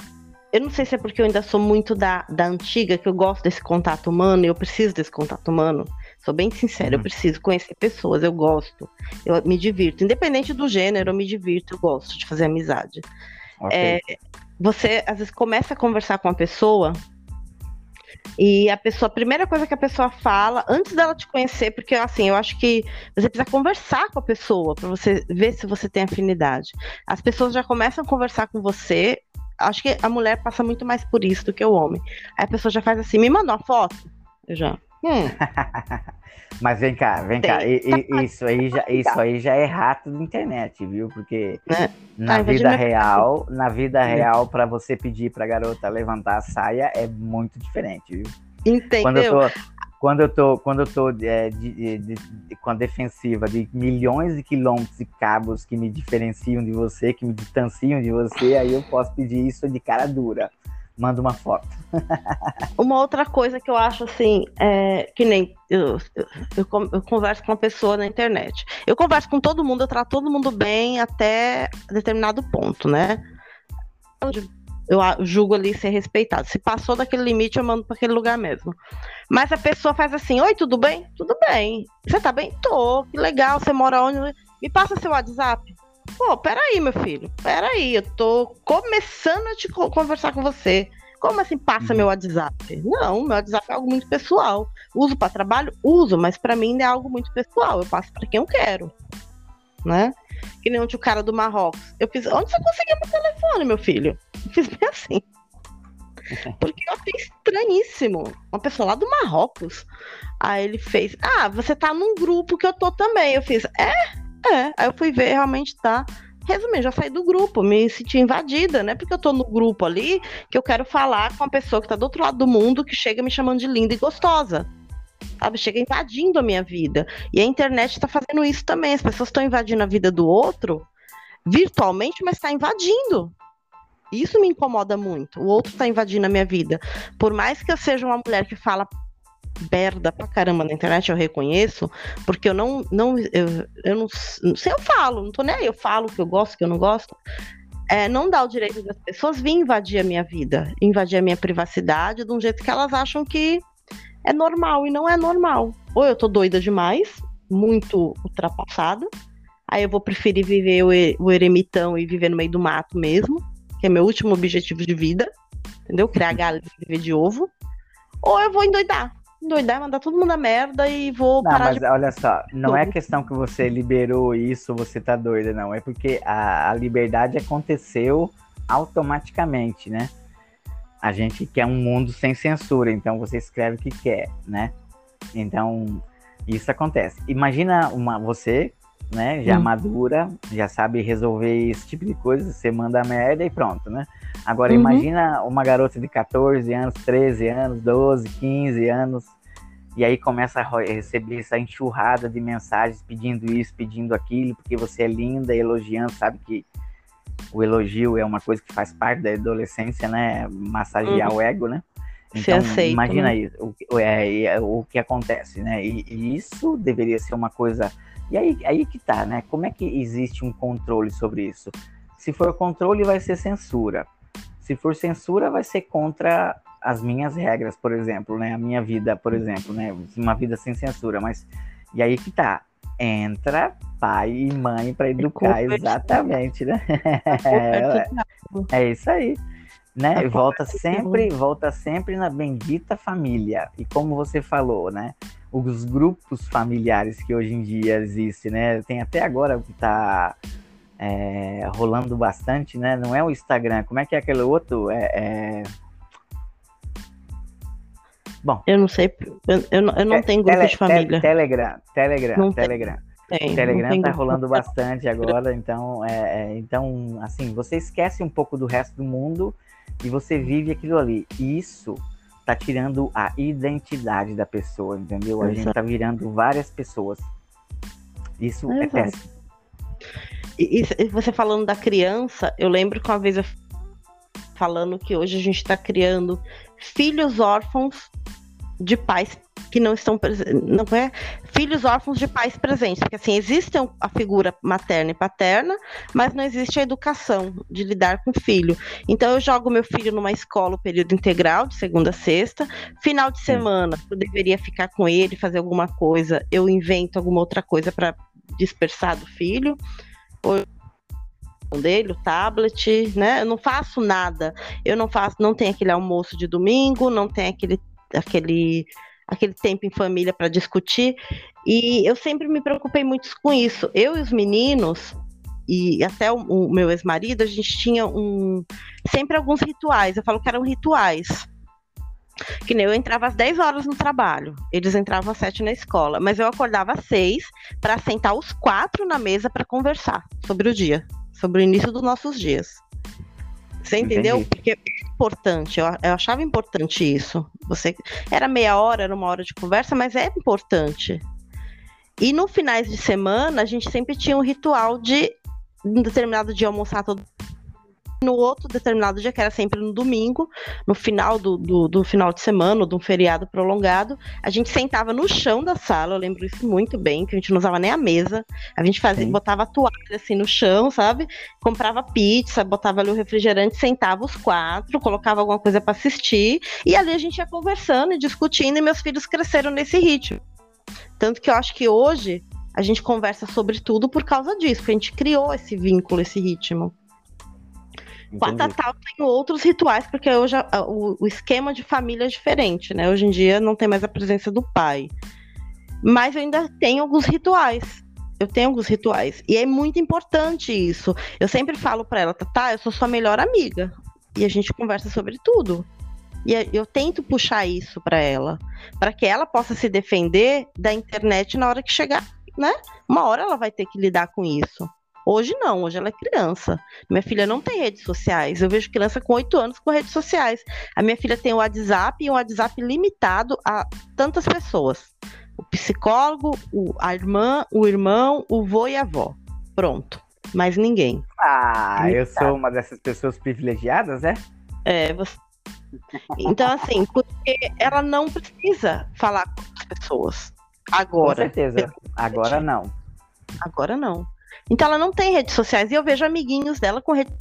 eu não sei se é porque eu ainda sou muito da, da antiga, que eu gosto desse contato humano, e eu preciso desse contato humano. Sou bem sincera, uhum. eu preciso conhecer pessoas, eu gosto. Eu me divirto. Independente do gênero, eu me divirto, eu gosto de fazer amizade. Okay. É, você, às vezes, começa a conversar com uma pessoa e a pessoa, a primeira coisa que a pessoa fala, antes dela te conhecer, porque assim, eu acho que você precisa conversar com a pessoa para você ver se você tem afinidade. As pessoas já começam a conversar com você. Acho que a mulher passa muito mais por isso do que o homem. Aí a pessoa já faz assim, me manda uma foto. Eu já. Hum. [LAUGHS] Mas vem cá, vem Tem. cá. E, e, isso, aí já, isso aí já é rato da internet, viu? Porque é. na tá, vida real, na vida é. real, para você pedir pra garota levantar a saia é muito diferente, viu? Entendeu? Quando eu tô, quando eu tô, quando eu tô é, de, de, de, com a defensiva de milhões de quilômetros de cabos que me diferenciam de você, que me distanciam de você, aí eu posso pedir isso de cara dura manda uma foto. uma outra coisa que eu acho assim, é, que nem eu, eu, eu, converso com uma pessoa na internet. Eu converso com todo mundo, eu trato todo mundo bem até determinado ponto, né? Eu julgo ali ser respeitado. Se passou daquele limite, eu mando para aquele lugar mesmo. Mas a pessoa faz assim: Oi, tudo bem? Tudo bem. Você tá bem? Tô. Que legal. Você mora onde? Me passa seu WhatsApp. Pô, peraí, meu filho, peraí, eu tô começando a te conversar com você. Como assim passa uhum. meu WhatsApp? Não, meu WhatsApp é algo muito pessoal. Uso para trabalho? Uso, mas para mim é algo muito pessoal. Eu passo para quem eu quero. Né? Que nem ontem o cara do Marrocos. Eu fiz, onde você conseguiu meu telefone, meu filho? Eu fiz bem assim. [LAUGHS] Porque eu achei estranhíssimo. Uma pessoa lá do Marrocos. Aí ele fez, ah, você tá num grupo que eu tô também. Eu fiz, é? É, aí eu fui ver, realmente tá. Resumindo, já saí do grupo, me senti invadida, né? Porque eu tô no grupo ali que eu quero falar com a pessoa que tá do outro lado do mundo, que chega me chamando de linda e gostosa. Sabe? Chega invadindo a minha vida. E a internet tá fazendo isso também. As pessoas estão invadindo a vida do outro virtualmente, mas está invadindo. Isso me incomoda muito. O outro está invadindo a minha vida. Por mais que eu seja uma mulher que fala merda pra caramba na internet, eu reconheço, porque eu não, não eu, eu não, não sei, eu falo, não tô nem aí, eu falo que eu gosto, que eu não gosto. É, não dá o direito das pessoas vir invadir a minha vida, invadir a minha privacidade de um jeito que elas acham que é normal e não é normal. Ou eu tô doida demais, muito ultrapassada, aí eu vou preferir viver o, o eremitão e viver no meio do mato mesmo, que é meu último objetivo de vida, entendeu? Criar [LAUGHS] galinha e viver de ovo. Ou eu vou endoidar. Endoidar, mandar todo mundo a merda e vou não, parar mas de... olha só, não é questão que você liberou isso, você tá doida, não. É porque a, a liberdade aconteceu automaticamente, né? A gente quer um mundo sem censura, então você escreve o que quer, né? Então, isso acontece. Imagina uma você, né, já hum. madura, já sabe resolver esse tipo de coisa, você manda a merda e pronto, né? Agora uhum. imagina uma garota de 14 anos, 13 anos, 12, 15 anos, e aí começa a receber essa enxurrada de mensagens pedindo isso, pedindo aquilo, porque você é linda, elogiando, sabe que o elogio é uma coisa que faz parte da adolescência, né? Massagear uhum. o ego, né? Então, aceita, imagina né? isso, o, é, é, o que acontece, né? E, e, isso deveria ser uma coisa. E aí, aí que tá, né? Como é que existe um controle sobre isso? Se for controle, vai ser censura. Se for censura, vai ser contra as minhas regras, por exemplo, né? A minha vida, por exemplo, né? Uma vida sem censura, mas e aí que tá? Entra pai e mãe para educar, exatamente, né? É, [LAUGHS] é isso aí né? Volta sempre, volta sempre na bendita família. E como você falou, né? Os grupos familiares que hoje em dia existem, né? Tem até agora que está é, rolando bastante, né? Não é o Instagram, como é que é aquele outro? É, é... Bom. Eu não sei, eu, eu, não, eu não tenho grupo tele, de família. telegram, Telegram, não Telegram. Tem, Telegram tá rolando bastante agora, então, é, é, então, assim, você esquece um pouco do resto do mundo e você vive aquilo ali. E isso tá tirando a identidade da pessoa, entendeu? A gente tá virando várias pessoas. Isso é, é péssimo. E, e, você falando da criança, eu lembro que uma vez eu falando que hoje a gente está criando filhos órfãos de pais que não estão não é filhos órfãos de pais presentes, porque assim existe a figura materna e paterna, mas não existe a educação de lidar com o filho. Então eu jogo meu filho numa escola período integral de segunda a sexta, final de semana eu deveria ficar com ele, fazer alguma coisa, eu invento alguma outra coisa para dispersar do filho. Ou dele, o tablet, né? Eu não faço nada. Eu não faço, não tem aquele almoço de domingo, não tem aquele aquele aquele tempo em família para discutir. E eu sempre me preocupei muito com isso. Eu e os meninos, e até o, o meu ex-marido, a gente tinha um, sempre alguns rituais. Eu falo que eram rituais. Que nem eu entrava às 10 horas no trabalho, eles entravam às 7 na escola, mas eu acordava às 6 para sentar os quatro na mesa para conversar sobre o dia, sobre o início dos nossos dias. Você entendeu? Entendi. Porque importante, eu, eu achava importante isso. Você era meia hora, era uma hora de conversa, mas é importante. E no finais de semana, a gente sempre tinha um ritual de um determinado dia almoçar todo no outro determinado dia, que era sempre no domingo, no final do, do, do, final de semana, ou de um feriado prolongado, a gente sentava no chão da sala, eu lembro isso muito bem, que a gente não usava nem a mesa, a gente fazia, Sim. botava a toalha assim no chão, sabe? Comprava pizza, botava ali o refrigerante, sentava os quatro, colocava alguma coisa para assistir, e ali a gente ia conversando e discutindo, e meus filhos cresceram nesse ritmo. Tanto que eu acho que hoje a gente conversa sobre tudo por causa disso, porque a gente criou esse vínculo, esse ritmo. A Tatal tem outros rituais, porque hoje a, o, o, esquema de família é diferente, né? Hoje em dia não tem mais a presença do pai. Mas eu ainda tenho alguns rituais. Eu tenho alguns rituais. E é muito importante isso. Eu sempre falo para ela, Tatá, eu sou sua melhor amiga. E a gente conversa sobre tudo. E eu tento puxar isso para ela, para que ela possa se defender da internet na hora que chegar, né? Uma hora ela vai ter que lidar com isso. Hoje não, hoje ela é criança. Minha filha não tem redes sociais. Eu vejo criança com 8 anos com redes sociais. A minha filha tem o WhatsApp e um WhatsApp limitado a tantas pessoas. O psicólogo, o, a irmã, o irmão, o vô e a avó. Pronto. Mais ninguém. Ah, limitado. eu sou uma dessas pessoas privilegiadas, é? É, você. [LAUGHS] Então, assim, porque ela não precisa falar com as pessoas. Agora. Com certeza. Agora não. Agora não. Então ela não tem redes sociais. E eu vejo amiguinhos dela com redes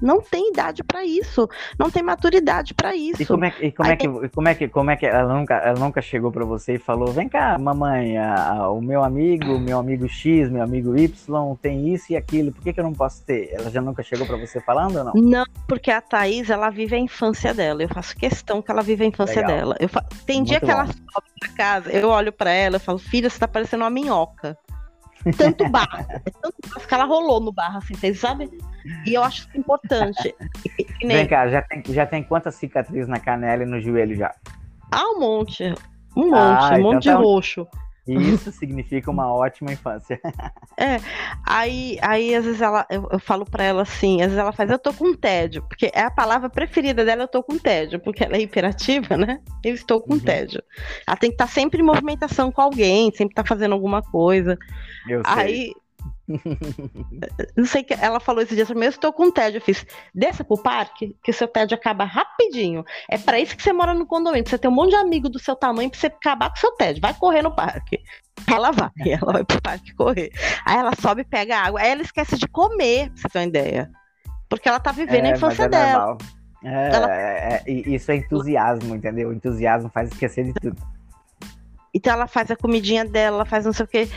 não tem idade para isso, não tem maturidade para isso. E como é, e como, é que, tem... como é que como é que ela nunca, ela nunca chegou para você e falou: "Vem cá, mamãe, a, a, o meu amigo, meu amigo X, meu amigo Y tem isso e aquilo, por que, que eu não posso ter?" Ela já nunca chegou para você falando ou não? Não, porque a Thaís, ela vive a infância dela. Eu faço questão que ela vive a infância Legal. dela. Eu fa... Tem Muito dia que bom. ela sobe pra casa, eu olho para ela e falo: "Filha, você tá parecendo uma minhoca." Tanto barro, é tanto barro que ela rolou no barro, assim, vocês sabem? E eu acho isso importante. Vem cá, já tem, já tem quantas cicatrizes na canela e no joelho já? Ah, um monte. Um monte, ah, um então monte tá... de roxo. Isso [LAUGHS] significa uma ótima infância. [LAUGHS] É, aí, aí às vezes ela, eu, eu falo para ela assim, às vezes ela faz, eu tô com tédio, porque é a palavra preferida dela, eu tô com tédio, porque ela é hiperativa, né? Eu estou com uhum. tédio. Ela tem que estar tá sempre em movimentação com alguém, sempre tá fazendo alguma coisa. Eu sei. [LAUGHS] Não sei que ela falou esse dia também, eu estou com tédio. Eu fiz, desça pro parque, que o seu tédio acaba rapidinho. É para isso que você mora no condomínio, você tem um monte de amigo do seu tamanho pra você acabar com o seu tédio. Vai correr no parque. Ela vai, [LAUGHS] ela vai pro parque correr. Aí ela sobe e pega água. Aí ela esquece de comer, pra você ter uma ideia. Porque ela tá vivendo é, a infância é dela. É, ela... é, é isso é entusiasmo, entendeu? O entusiasmo faz esquecer de tudo. Então ela faz a comidinha dela, faz não sei o quê.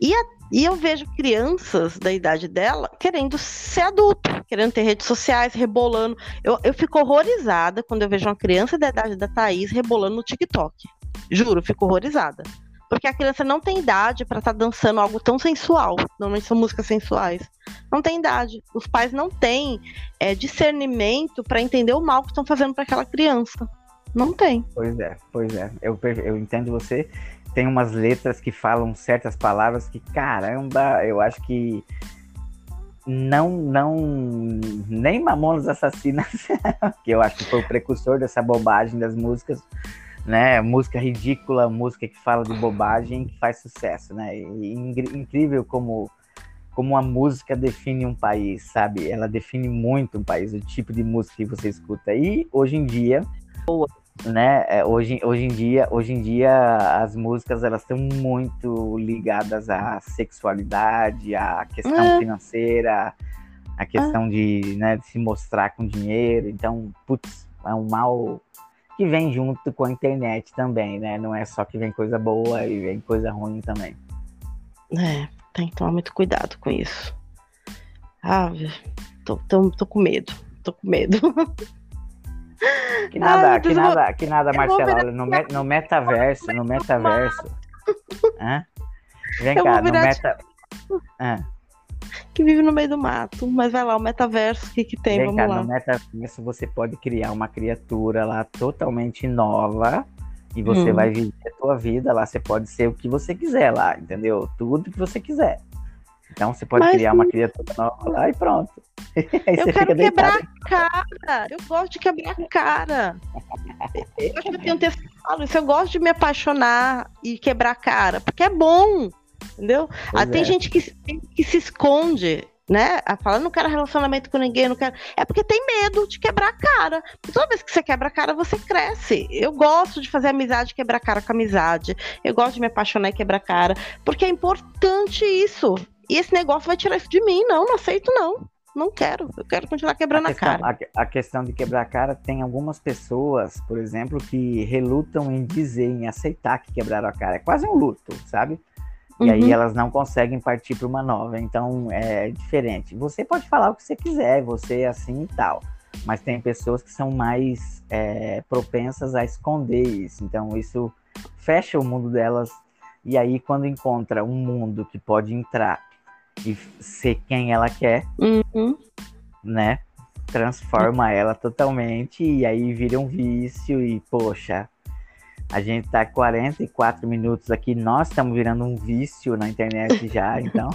E, a, e eu vejo crianças da idade dela querendo ser adulto, querendo ter redes sociais, rebolando. Eu, eu fico horrorizada quando eu vejo uma criança da idade da Thaís rebolando no TikTok. Juro, fico horrorizada. Porque a criança não tem idade para estar tá dançando algo tão sensual. Normalmente são músicas sensuais. Não tem idade. Os pais não têm é, discernimento para entender o mal que estão fazendo para aquela criança. Não tem. Pois é, pois é. Eu, eu entendo você. Tem umas letras que falam certas palavras que, caramba, eu acho que não, não, nem Mamonas Assassinas, [LAUGHS] que eu acho que foi o precursor dessa bobagem das músicas, né? Música ridícula, música que fala de bobagem, que faz sucesso, né? E incrível como como a música define um país, sabe? Ela define muito um país, o tipo de música que você escuta. E hoje em dia, Boa né? É, hoje, hoje em dia, hoje em dia as músicas elas estão muito ligadas à sexualidade, à questão é. financeira, à questão de, né, de se mostrar com dinheiro. Então, putz, é um mal que vem junto com a internet também, né? Não é só que vem coisa boa e vem coisa ruim também. É, tem que tomar muito cuidado com isso. Ah, tô, tô, tô com medo, tô com medo. [LAUGHS] Que nada, Ai, que, nada que nada, Marcela, olha, no, me, no metaverso, no metaverso. Hã? Vem eu cá, no meta. Hã? Que vive no meio do mato, mas vai lá, o metaverso, o que, que tem? Vem Vamos cá, lá. no metaverso você pode criar uma criatura lá totalmente nova e você hum. vai viver a tua vida lá. Você pode ser o que você quiser lá, entendeu? Tudo que você quiser. Então você pode Mas, criar uma criatura nova lá e pronto. [LAUGHS] Aí eu quero quebrar a cara. Eu gosto de quebrar a cara. Eu acho que eu tenho um isso. Eu gosto de me apaixonar e quebrar a cara, porque é bom. Entendeu? Ah, tem é. gente que, que se esconde né? Fala, não quero relacionamento com ninguém, não quero. É porque tem medo de quebrar a cara. Toda vez que você quebra a cara, você cresce. Eu gosto de fazer amizade, quebrar a cara com amizade. Eu gosto de me apaixonar e quebrar a cara, porque é importante isso. E esse negócio vai tirar isso de mim. Não, não aceito, não. Não quero. Eu quero continuar quebrando a, questão, a cara. A, a, questão de quebrar a cara tem algumas pessoas, por exemplo, que relutam em dizer, em aceitar que quebraram a cara. É quase um luto, sabe? E uhum. aí elas não conseguem partir para uma nova. Então é diferente. Você pode falar o que você quiser, você é assim e tal. Mas tem pessoas que são mais é, propensas a esconder isso. Então isso fecha o mundo delas. E aí, quando encontra um mundo que pode entrar e ser quem ela quer, uhum. né? Transforma ela totalmente e aí vira um vício e, poxa, a gente tá 44 minutos aqui, nós estamos virando um vício na internet já, [LAUGHS] então.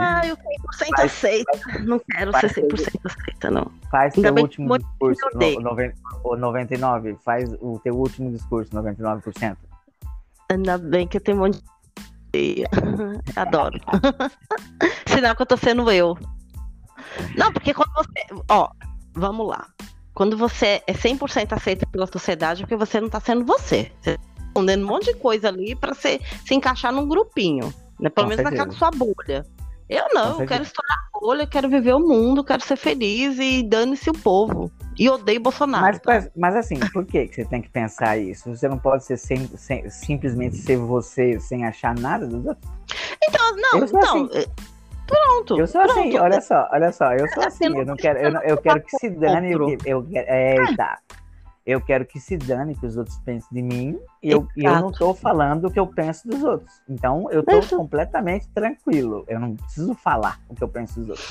ah, eu 100% faz, aceita. Não quero ser 100% teu, aceita, não. Faz Ainda teu último discurso, no, 99, faz o teu último discurso, 99%. Ainda bem que eu tenho um monte de [LAUGHS] Adoro. [LAUGHS] Sinal que eu tô sendo eu. Não, porque quando você. Ó, vamos lá. Quando você é 100% aceita pela sociedade, é porque você não tá sendo você. Você tá escondendo um monte de coisa ali para se, se encaixar num grupinho. Né? Pelo Com menos certeza. naquela sua bolha. Eu não, eu quero estourar a bolha, quero viver o mundo, quero ser feliz e dane-se o povo. E odeio Bolsonaro. Mas, tá? mas assim, por que você tem que pensar isso? Você não pode ser sem, sem, simplesmente ser você sem achar nada dos outros? Então, não, então. Assim. Eh, pronto. Eu sou pronto. assim, olha só, olha só, eu sou assim, eu não quero, eu, eu quero que se dane, eu, eu, é, tá eu quero que se dane que os outros pensem de mim e eu, e eu não estou falando o que eu penso dos outros. Então eu estou completamente tranquilo. Eu não preciso falar o que eu penso dos outros.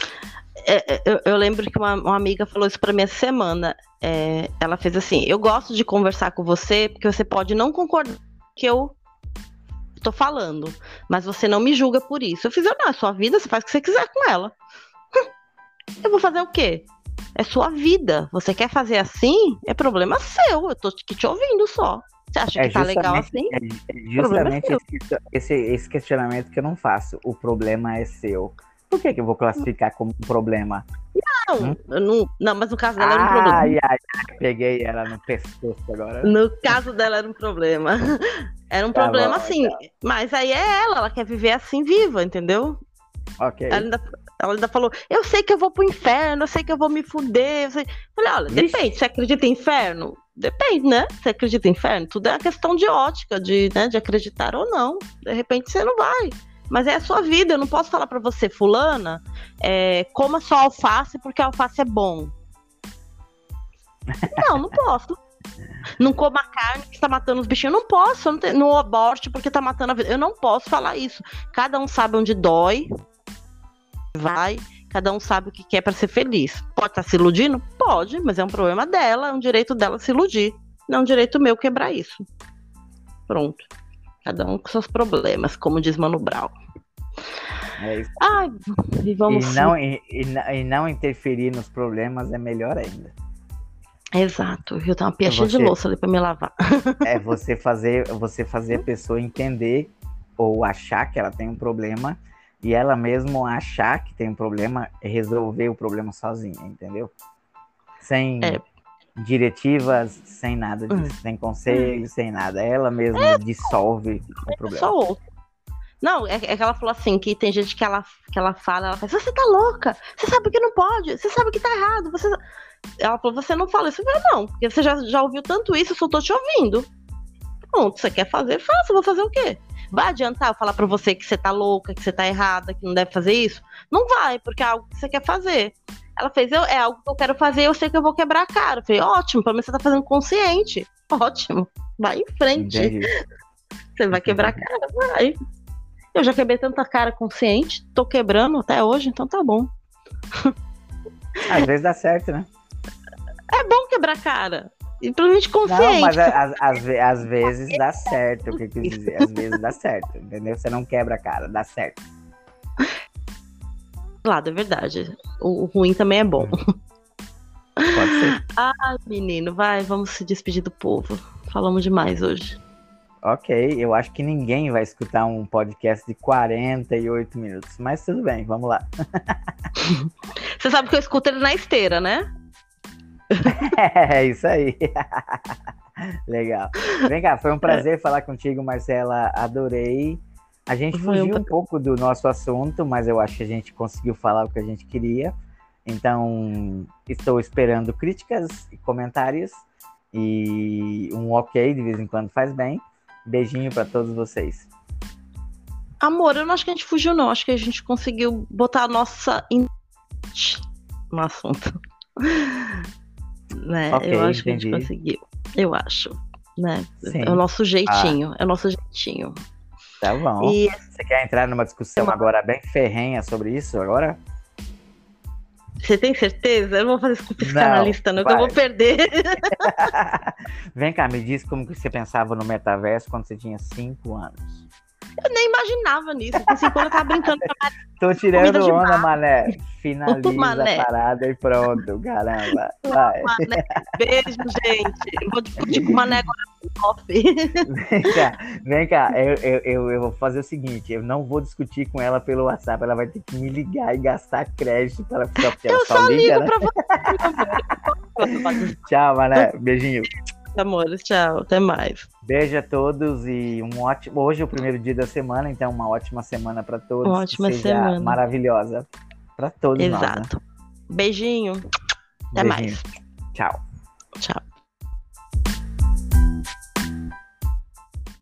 É, é, eu, eu, lembro que uma, uma, amiga falou isso para mim essa semana. É, ela fez assim: Eu gosto de conversar com você porque você pode não concordar com o que eu estou falando, mas você não me julga por isso. Eu fiz, não, é sua vida, você faz o que você quiser com ela. [LAUGHS] Eu vou fazer o quê? É sua vida. Você quer fazer assim? É problema seu. Eu tô aqui te ouvindo só. Você acha é que tá legal assim? É, é justamente esse, esse, esse, questionamento que eu não faço. O problema é seu. Por que, que eu vou classificar como um problema? Não, hum? não, não, mas no caso dela era um problema. Ai, ai, ai, peguei ela no pescoço agora. No caso dela era um problema. [LAUGHS] Era um tá problema bom, assim. Tá. Mas aí é ela, ela quer viver assim viva, entendeu? Ok. Ela ainda, ela ainda falou: Eu sei que eu vou pro inferno, eu sei que eu vou me fuder. Eu sei... Falei: Olha, depende. Você acredita em inferno? Depende, né? Você acredita em inferno? Tudo é uma questão de ótica, de, né, de acreditar ou não. De repente você não vai. Mas é a sua vida. Eu não posso falar para você, Fulana, é, coma só alface porque alface é bom. Não, não posso. Não coma carne que está matando os bichinhos. Não posso. Não, tem, não aborte porque está matando a vida. Eu não posso falar isso. Cada um sabe onde dói, vai, cada um sabe o que quer para ser feliz. Pode estar tá se iludindo? Pode, mas é um problema dela, é um direito dela se iludir. Não é um direito meu quebrar isso. Pronto. Cada um com seus problemas, como diz Mano Brown. É. Ai, e vamos. E não, e, e, não interferir nos problemas é melhor ainda. Exato, eu tenho uma pia cheia de louça ali para me lavar. [LAUGHS] É você fazer, você fazer a pessoa entender ou achar que ela tem um problema e ela mesmo achar que tem um problema e resolver o problema sozinha, entendeu? Sem é. diretivas, sem nada disso, hum. sem conselhos, hum. sem nada. Ela mesma é. dissolve o problema. Só. Não, é, é, que ela falou assim, que tem gente que ela, que ela fala, ela faz, você tá louca, você sabe que não pode, você sabe que tá errado, você... Ela falou, você não fala isso. Eu falei, não, porque você já, já ouviu tanto isso, eu só tô te ouvindo. Pronto, você quer fazer, faça, vou fazer o quê? Vai adiantar eu falar para você que você tá louca, que você tá errada, que não deve fazer isso? Não vai, porque é algo que você quer fazer. Ela fez, eu, é algo que eu quero fazer, eu sei que eu vou quebrar a cara. Eu falei, ótimo, pelo menos você tá fazendo consciente. [LAUGHS] Ótimo, vai em frente. Entendi. Você vai quebrar a cara, vai. Eu já quebrei tanta cara consciente, tô quebrando até hoje, então tá bom. Às vezes dá certo, né? É bom quebrar cara. Simplesmente consciente. Não, mas às vezes dá [LAUGHS] certo, o que eu quis dizer. Às vezes dá certo, entendeu? Você não quebra a cara, dá certo. Lado, é verdade. O, o ruim também é bom. [LAUGHS] Pode ser. Ah, menino, vai, vamos se despedir do povo. Falamos demais hoje. Ok, eu acho que ninguém vai escutar um podcast de 48 minutos, mas tudo bem, vamos lá. [LAUGHS] Você sabe que eu escuto ele na esteira, né? [LAUGHS] é isso aí. [LAUGHS] Legal. Vem cá, foi um prazer falar contigo, Marcela. Adorei. A gente fugiu um pouco do nosso assunto, mas eu acho que a gente conseguiu falar o que a gente queria. Então, estou esperando críticas e comentários. E um ok de vez em quando faz bem. Beijinho para todos vocês. Amor, eu não acho que a gente fugiu, não. Acho que a gente conseguiu botar a nossa no assunto. né? Okay, eu acho entendi. que a gente conseguiu. Eu acho. Né? Sim. É o nosso jeitinho. Ah. É o nosso jeitinho. Tá bom. E... Você quer entrar numa discussão uma... agora bem ferrenha sobre isso agora? Você tem certeza? Eu não vou fazer isso com o psicanalista, não, não que eu vou perder. [LAUGHS] Vem cá, me diz como que você pensava no metaverso quando você tinha 5 anos. Eu nem imaginava nisso. 5 anos eu tava brincando com a Tô tirando onda, mané. [LAUGHS] Finaliza mané. a parada e pronto, caramba. Vai. Mané. Beijo, gente. Vou discutir com o Mané agora. Vem cá, vem cá. Eu, eu, eu, eu, vou fazer o seguinte: eu não vou discutir com ela pelo WhatsApp. Ela vai ter que me ligar e gastar crédito para ficar porque eu ela só, liga, ligo né? pra você. [LAUGHS] Tchau, Mané. Beijinho. Amores. Tchau. Até mais. Beijo a todos e um ótimo. Hoje é o primeiro dia da semana, então uma ótima semana para todos. Uma ótima semana. Maravilhosa para todos Exato. Nós, né? Beijinho. Até Beijinho. mais. Tchau. Tchau.